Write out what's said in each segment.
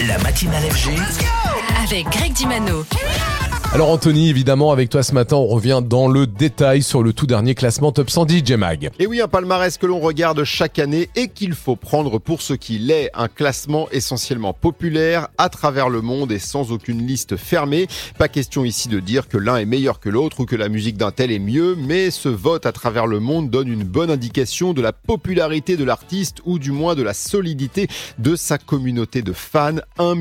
La matinale FG. Avec Greg Dimano. Alors Anthony, évidemment, avec toi ce matin, on revient dans le détail sur le tout dernier classement Top 110 J-Mag. Et oui, un palmarès que l'on regarde chaque année et qu'il faut prendre pour ce qu'il est, un classement essentiellement populaire à travers le monde et sans aucune liste fermée. Pas question ici de dire que l'un est meilleur que l'autre ou que la musique d'un tel est mieux, mais ce vote à travers le monde donne une bonne indication de la popularité de l'artiste ou du moins de la solidité de sa communauté de fans. 1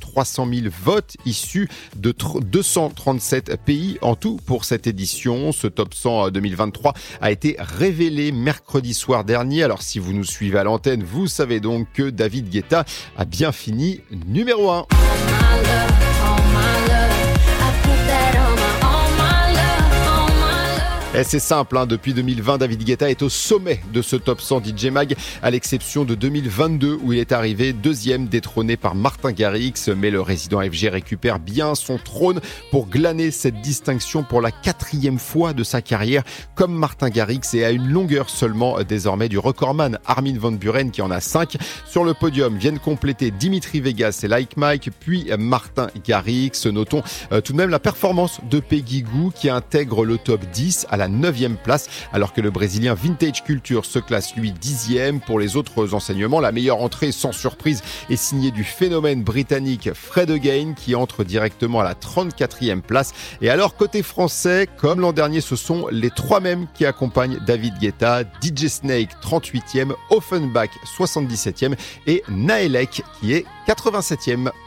300 000 votes issus de 200 37 pays en tout pour cette édition. Ce top 100 2023 a été révélé mercredi soir dernier. Alors si vous nous suivez à l'antenne, vous savez donc que David Guetta a bien fini numéro 1. Et c'est simple, hein, depuis 2020, David Guetta est au sommet de ce top 100 DJ Mag, à l'exception de 2022 où il est arrivé deuxième détrôné par Martin Garrix. Mais le résident FG récupère bien son trône pour glaner cette distinction pour la quatrième fois de sa carrière, comme Martin Garrix et à une longueur seulement désormais du recordman Armin Van Buren qui en a 5. Sur le podium viennent compléter Dimitri Vegas et Like Mike, puis Martin Garrix. Notons euh, tout de même la performance de Peggy Goo qui intègre le top 10 à la 9e place, alors que le Brésilien Vintage Culture se classe lui 10e. Pour les autres enseignements, la meilleure entrée sans surprise est signée du phénomène britannique Fred Again qui entre directement à la 34e place. Et alors côté français, comme l'an dernier, ce sont les trois mêmes qui accompagnent David Guetta, DJ Snake 38e, Offenbach 77e et Naelek qui est 87e.